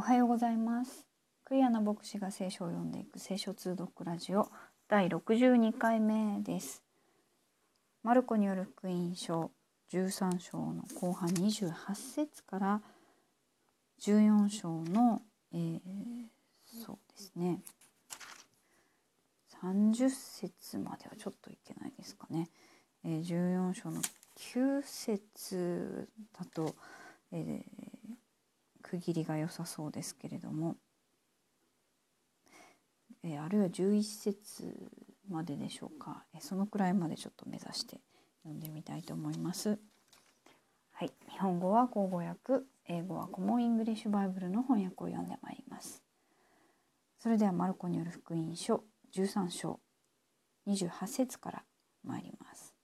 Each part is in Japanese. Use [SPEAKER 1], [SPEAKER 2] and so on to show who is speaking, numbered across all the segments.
[SPEAKER 1] おはようございます。クリアな牧師が聖書を読んでいく聖書通読ラジオ。第62回目です。マルコによる福音書13章の後半28節から14章の、えー、そうですね。30節まではちょっといけないですかね、えー、14章の9節だと、えー、区切りが良さそうですけれども、えー、あるいは11節まででしょうか、えー、そのくらいまでちょっと目指して読んでみたいと思います。はい、日本語は口語訳英語はコモンイングリッシュバイブルの翻訳を読んでまいります。それではマルコによる福音書13章28節から参ります。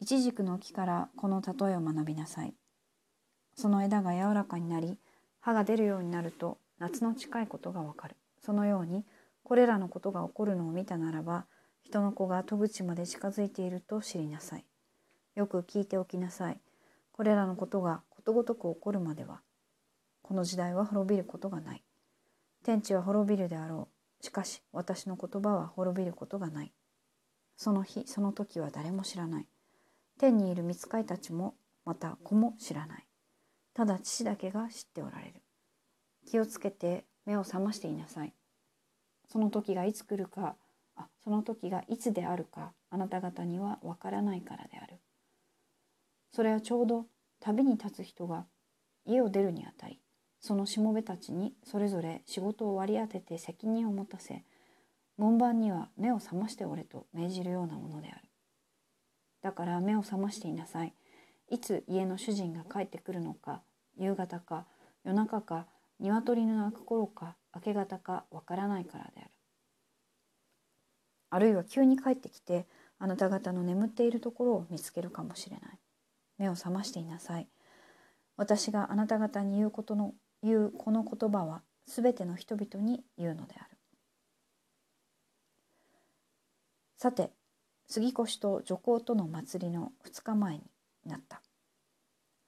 [SPEAKER 1] イチジクの木からこの例えを学びなさい。その枝が柔らかになり葉が出るようになると夏の近いことがわかる。そのようにこれらのことが起こるのを見たならば人の子が戸口まで近づいていると知りなさい。よく聞いておきなさい。これらのことがことごとく起こるまではこの時代は滅びることがない。天地は滅びるであろう。しかし私の言葉は滅びることがない。その日その時は誰も知らない。天にいる御使いたちもまた子も知らない。ただ父だけが知っておられる。気をつけて目を覚ましていなさい。その時がいつ来るか、あその時がいつであるか、あなた方にはわからないからである。それはちょうど旅に立つ人が家を出るにあたり、そのしもべたちにそれぞれ仕事を割り当てて責任を持たせ、門番には目を覚ましておれと命じるようなものである。だから目を覚ましていなさい。いつ家の主人が帰ってくるのか、夕方か夜中か鶏の鳴く頃か明け方かわからないからである。あるいは急に帰ってきてあなた方の眠っているところを見つけるかもしれない。目を覚ましていなさい。私があなた方に言うことの言うこの言葉はすべての人々に言うのである。さて杉越と女皇との祭りの2日前になった。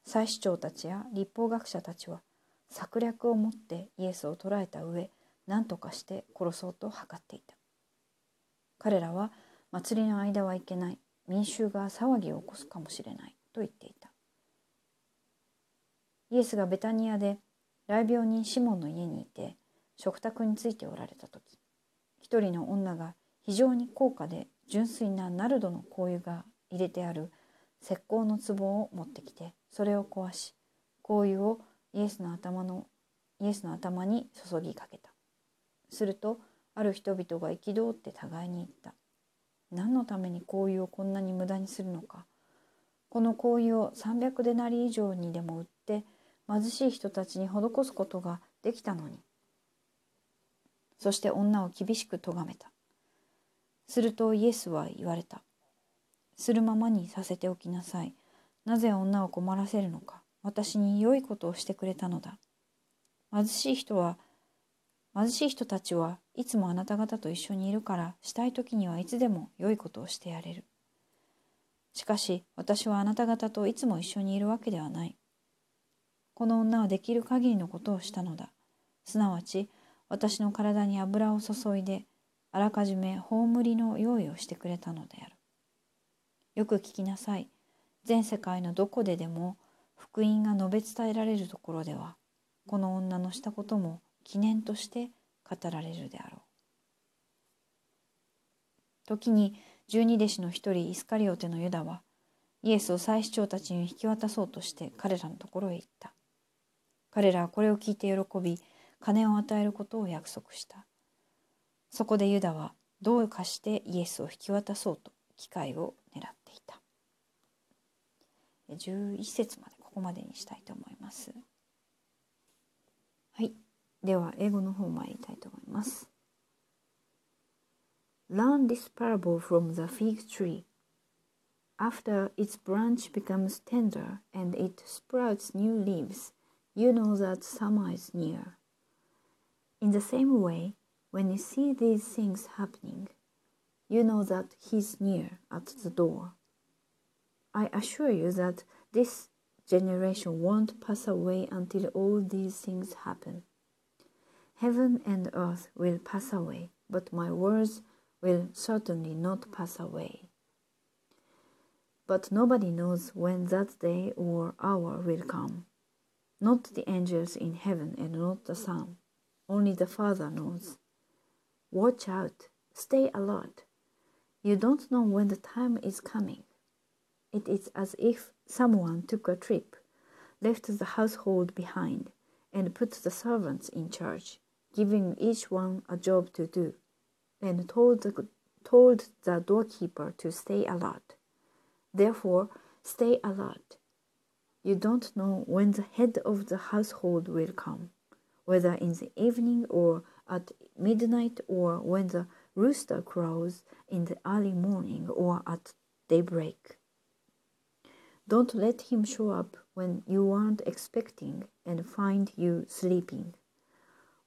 [SPEAKER 1] 祭司長たちや立法学者たちは策略を持ってイエスを捕らえた上何とかして殺そうと図っていた。彼らは祭りの間はいけない民衆が騒ぎを起こすかもしれないと言っていた。イエスがベタニアで雷病人シモンの家にいて食卓についておられた時一人の女が非常に高価で純粋なナルドの香油が入れてある石膏の壺を持ってきてそれを壊し香油をイエスの頭のイエスの頭に注ぎかけた。するとある人々が憤って互いに言った。何のために香油をこんなに無駄にするのか。この香油を300デナリ以上にでも売って貧しい人たちに施すことができたのに。そして女を厳しく咎めた。するとイエスは言われた。するままにさせておきなさいなぜ女を困らせるのか私に良いことをしてくれたのだ。貧しい人は、貧しい人たちはいつもあなた方と一緒にいるからしたい時にはいつでも良いことをしてやれる。しかし私はあなた方といつも一緒にいるわけではない。この女はできる限りのことをしたのだ。すなわち私の体に油を注いであらかじめ葬りの用意をしてくれたのである。よく聞きなさい。全世界のどこででも福音が述べ伝えられるところではこの女のしたことも記念として語られるであろう。時に十二弟子の一人イスカリオテのユダはイエスを祭司長たちに引き渡そうとして彼らのところへ行った。彼らはこれを聞いて喜び金を与えることを約束した。そこでユダはどうかしてイエスを引き渡そうと機会を。11節までここまでにしたいと思います。はい。では、英語の方参りたいと思います。Learn this parable from the fig tree. After its branch becomes tender and it sprouts new leaves, you know that summer is near. In the same way, when you see these things happening, you know that he's near at the door. I assure you that this generation won't pass away until all these things happen. Heaven and earth will pass away, but my words will certainly not pass away. But nobody knows when that day or hour will come. Not the angels in heaven and not the Son. Only the Father knows. Watch out. Stay alert. You don't know when the time is coming. It is as if someone took a trip, left the household behind, and put the servants in charge, giving each one a job to do, and told the, told the doorkeeper to stay alert. Therefore, stay alert. You don't know when the head of the household will come, whether in the evening or at midnight or when the rooster crows in the early morning or at daybreak. Don't let him show up when you aren't expecting and find you sleeping.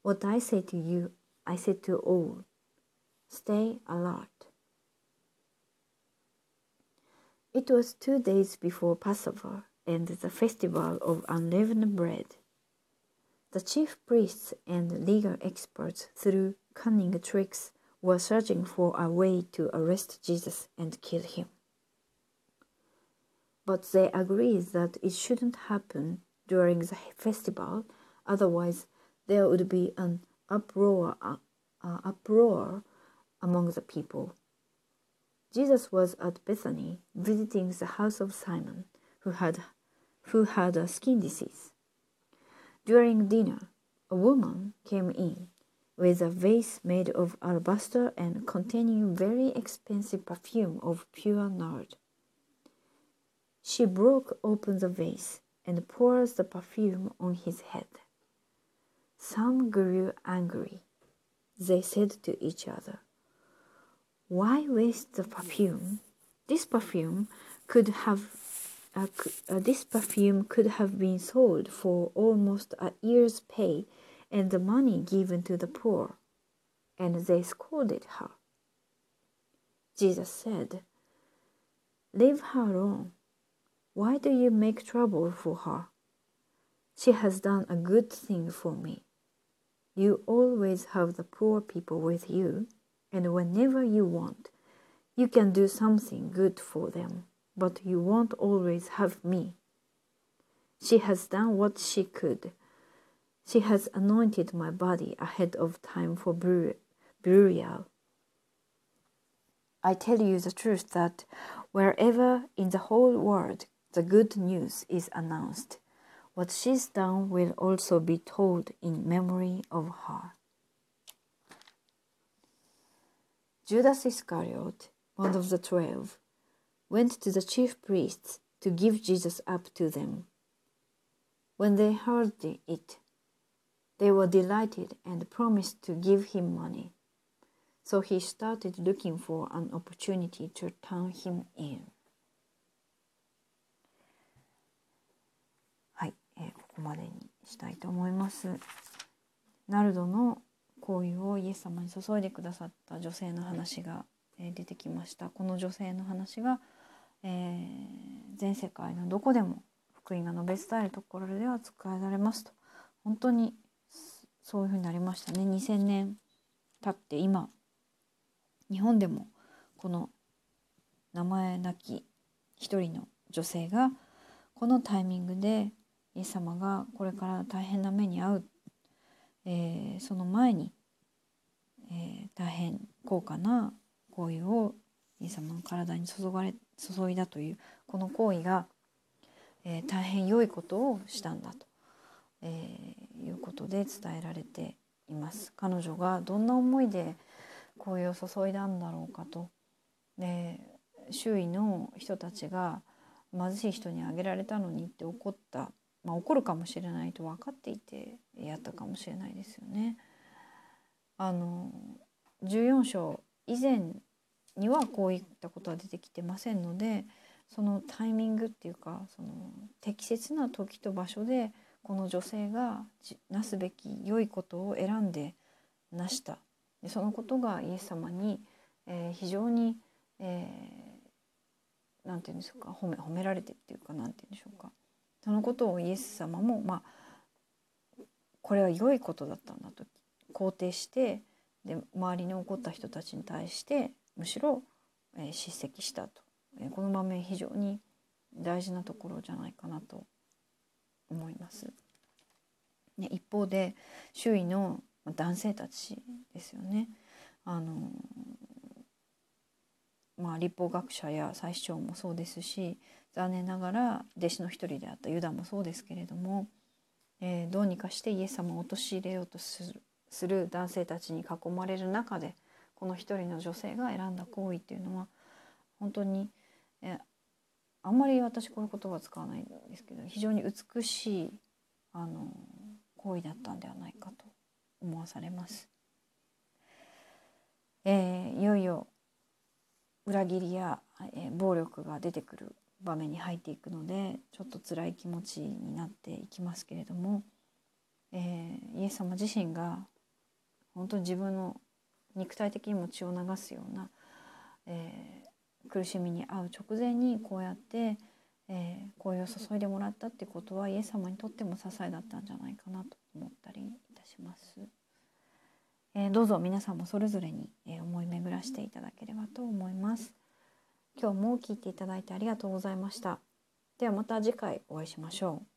[SPEAKER 1] What I say to you, I say to all. Stay alert. It was two days before Passover and the festival of unleavened bread. The chief priests and legal experts, through cunning tricks, were searching for a way to arrest Jesus and kill him. But they agreed that it shouldn't happen during the festival, otherwise there would be an uproar, uh, uproar among the people. Jesus was at Bethany visiting the house of Simon, who had, who had a skin disease. During dinner, a woman came in with a vase made of alabaster and containing very expensive perfume of pure nard. She broke open the vase and poured the perfume on his head. Some grew angry. They said to each other, Why waste the perfume? This perfume could have uh, uh, this perfume could have been sold for almost a year's pay and the money given to the poor. And they scolded her. Jesus said, Leave her alone. Why do you make trouble for her? She has done a good thing for me. You always have the poor people with you, and whenever you want, you can do something good for them but you won't always have me. She has done what she could. She has anointed my body ahead of time for burial. I tell you the truth that wherever in the whole world the good news is announced, what she's done will also be told in memory of her. Judas Iscariot, one of the twelve, went to the chief priests to give Jesus up to them. When they heard it, they were delighted and promised to give him money. So he started looking for an opportunity to turn him in. ここまでにしたいと思います。ナルドの行為をイエス様に注いでくださった女性の話が、え、出てきました。この女性の話がえー、全世界のどこでも福音が述べ伝えるところでは使えられますと本当にそういうふうになりましたね2000年経って今日本でもこの名前なき一人の女性がこのタイミングでイエス様がこれから大変な目に遭う、えー、その前に、えー、大変高価な行為をイエス様の体に注がれ注いだというこの行為が、えー、大変良いことをしたんだと、えー、いうことで伝えられています。彼女がどんな思いで行為を注いだんだろうかとで周囲の人たちが貧しい人にあげられたのにって怒った、まあ、怒るかもしれないと分かっていてやったかもしれないですよね。あの14章以前にはこういったことは出てきてませんのでそのタイミングっていうかその適切な時と場所でこの女性がなすべき良いことを選んでなしたでそのことがイエス様に、えー、非常に何、えー、て言うんでしょうか褒め褒められてっていうか何て言うんでしょうか、そのことをイエス様もまあこれは良いことだったんだと肯定してで周りに起こった人たちに対してむしろ、え、叱責したと、え、この場面非常に大事なところじゃないかなと思います。ね、一方で周囲の男性たちですよね。あのまあ、立法学者や最主張もそうですし残念ながら弟子の一人であったユダもそうですけれども、えー、どうにかしてイエス様を陥れようとするする男性たちに囲まれる中でこの一人の女性が選んだ行為っていうのは本当に、えあんまり私この言葉使わないんですけど非常に美しいあの行為だったんではないかと思わされます。えー、いよいよ裏切りや、え、暴力が出てくる場面に入っていくのでちょっと辛い気持ちになっていきますけれども、えー、イエス様自身が本当に自分の肉体的にも血を流すような、えー、苦しみに遭う直前にこうやって、えー、声を注いでもらったってことはイエス様にとっても支えだったんじゃないかなと思ったりいたします。えー、どうぞ皆さんもそれぞれに、えらしていただければと思います。今日も聞いていただいてありがとうございました。ではまた次回お会いしましょう。